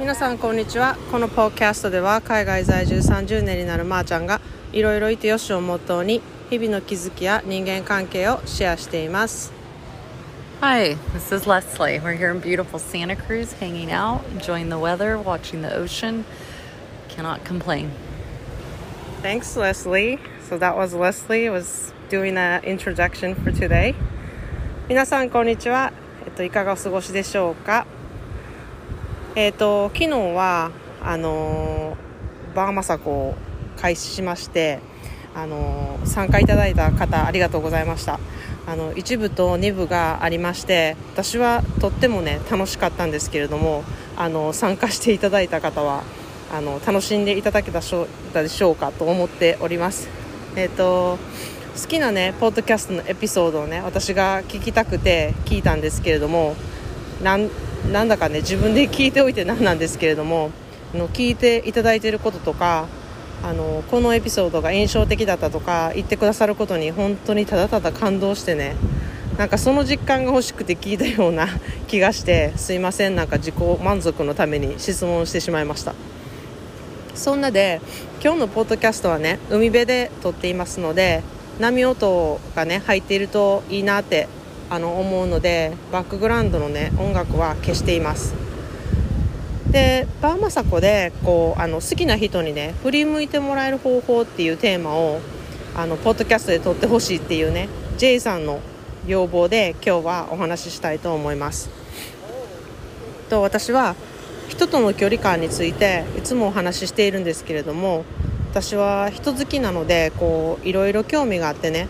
皆さんこんにちはこのポッキャストでは海外在住30年になるまーちゃんがいろいろいてよしをモットーに日々の気づきや人間関係をシェアしています Hi, this is Leslie. We're here in beautiful Santa Cruz, hanging out, enjoying the weather, watching the ocean. Cannot complain. Thanks Leslie So that was Leslie was doing an introduction for today 皆さんこんにちはえっといかがお過ごしでしょうかえっと昨日はあのバーマサコを開始しましてあの参加いただいた方ありがとうございました。あの1部と2部がありまして私はとってもね楽しかったんですけれどもあの参加していただいた方はあの楽しんでいただけたでしょうかと思っております。えっ、と好きなねポッドキャストのエピソードをね私が聞きたくて聞いたんですけれどもなんなんだかね自分で聞いておいてなんなんですけれどもの聞いていただいていることとかあのこのエピソードが印象的だったとか言ってくださることに本当にただただ感動してねなんかその実感が欲しくて聞いたような 気がしてすいませんなんか自己満足のために質問してしまいました。そんなで今日のポッドキャストはね海辺で撮っていますので波音がね入っているといいなってあの思うのでバックグラウンドのね音楽は消しています。でバーマサコでこうあの好きな人にね振り向いてもらえる方法っていうテーマをあのポッドキャストで撮ってほしいっていうね J さんの要望で今日はお話ししたいと思います。と私は人との距離感についていつもお話ししているんですけれども私は人好きなのでこういろいろ興味があってね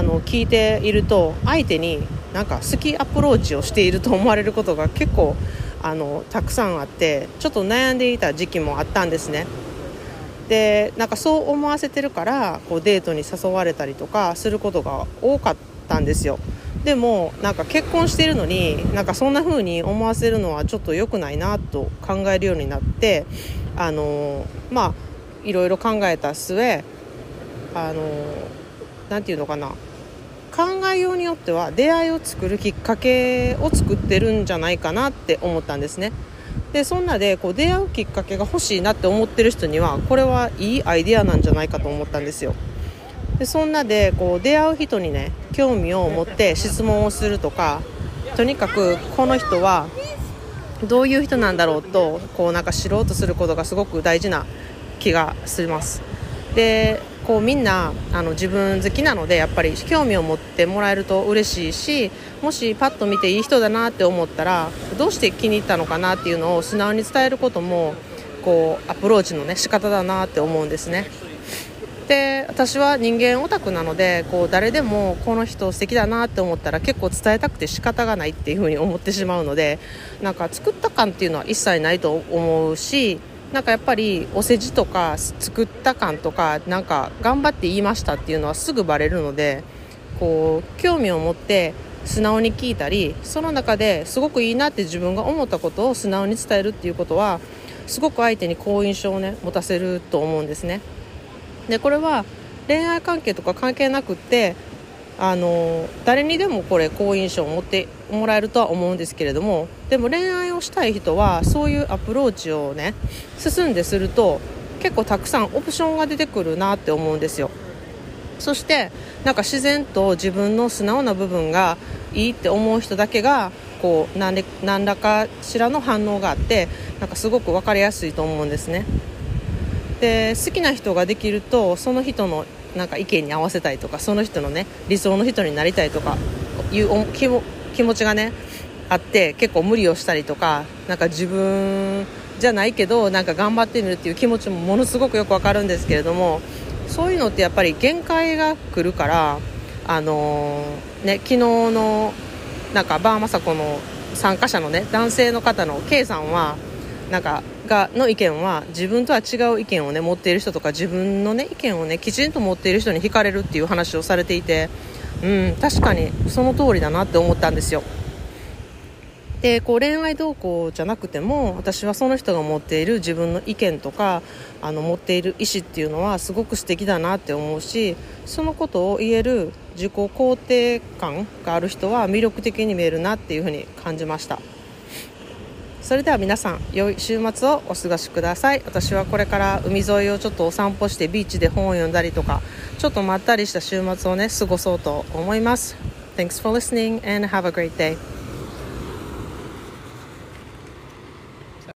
あの聞いていると相手になんか好きアプローチをしていると思われることが結構あのたくさんあってちょっと悩んでいた時期もあったんですね。でなんかそう思わせてるからこうデートに誘われたりとかすることが多かったんですよ。でもなんか結婚してるのになんかそんな風に思わせるのはちょっと良くないなと考えるようになってあのまあいろいろ考えた末あの何て言うのかな。考えようによっては出会いを作るきっかけを作ってるんじゃないかなって思ったんですね。でそんなでこう出会うきっかけが欲しいなって思ってる人にはこれはいいアイデアなんじゃないかと思ったんですよ。でそんなでこう出会う人にね興味を持って質問をするとかとにかくこの人はどういう人なんだろうとこうなんか知ろうとすることがすごく大事な気がします。でこうみんなあの自分好きなのでやっぱり興味を持ってもらえると嬉しいしもしパッと見ていい人だなって思ったらどうして気に入ったのかなっていうのを素直に伝えることもこうアプローチのね仕方だなって思うんですね。で私は人間オタクなのでこう誰でもこの人素敵だなって思ったら結構伝えたくて仕方がないっていう風に思ってしまうのでなんか作った感っていうのは一切ないと思うしなんかやっぱりお世辞とか作った感とかなんか頑張って言いましたっていうのはすぐバレるのでこう興味を持って素直に聞いたりその中ですごくいいなって自分が思ったことを素直に伝えるっていうことはすごく相手に好印象をね持たせると思うんですね。でこれは恋愛関係とか関係なくってあの誰にでもこれ好印象を持ってもらえるとは思うんですけれどもでも恋愛をしたい人はそういうアプローチをね進んですると結構たくさんオプションが出てくるなって思うんですよ。そしてなんか自然と自分の素直な部分がいいって思う人だけがこう何何らかしらの反応があってなんかすごく分かりやすいと思うんですね。で好きな人ができるとその人のなんか意見に合わせたいとかその人のね理想の人になりたいとかいう気も気持ちがねあって結構無理をしたりとかなんか自分じゃないけどなんか頑張ってみるっていう気持ちもものすごくよくわかるんですけれどもそういうのってやっぱり限界が来るからあのー、ね昨日のなんかバーマサコの参加者のね男性の方の K さんはなんかがの意見は自分とは違う意見をね持っている人とか自分のね意見をねきちんと持っている人に惹かれるっていう話をされていてうん確かにその通りだなって思ったんですよ。でこう恋愛動向じゃなくても私はその人が持っている自分の意見とかあの持っている意思っていうのはすごく素敵だなって思うしそのことを言える自己肯定感がある人は魅力的に見えるなっていうふうに感じました。それでは皆さん良い週末をお過ごしください。私はこれから海沿いをちょっとお散歩してビーチで本を読んだりとかちょっとまったりした週末をね過ごそうと思います。Thanks for listening and have a great day.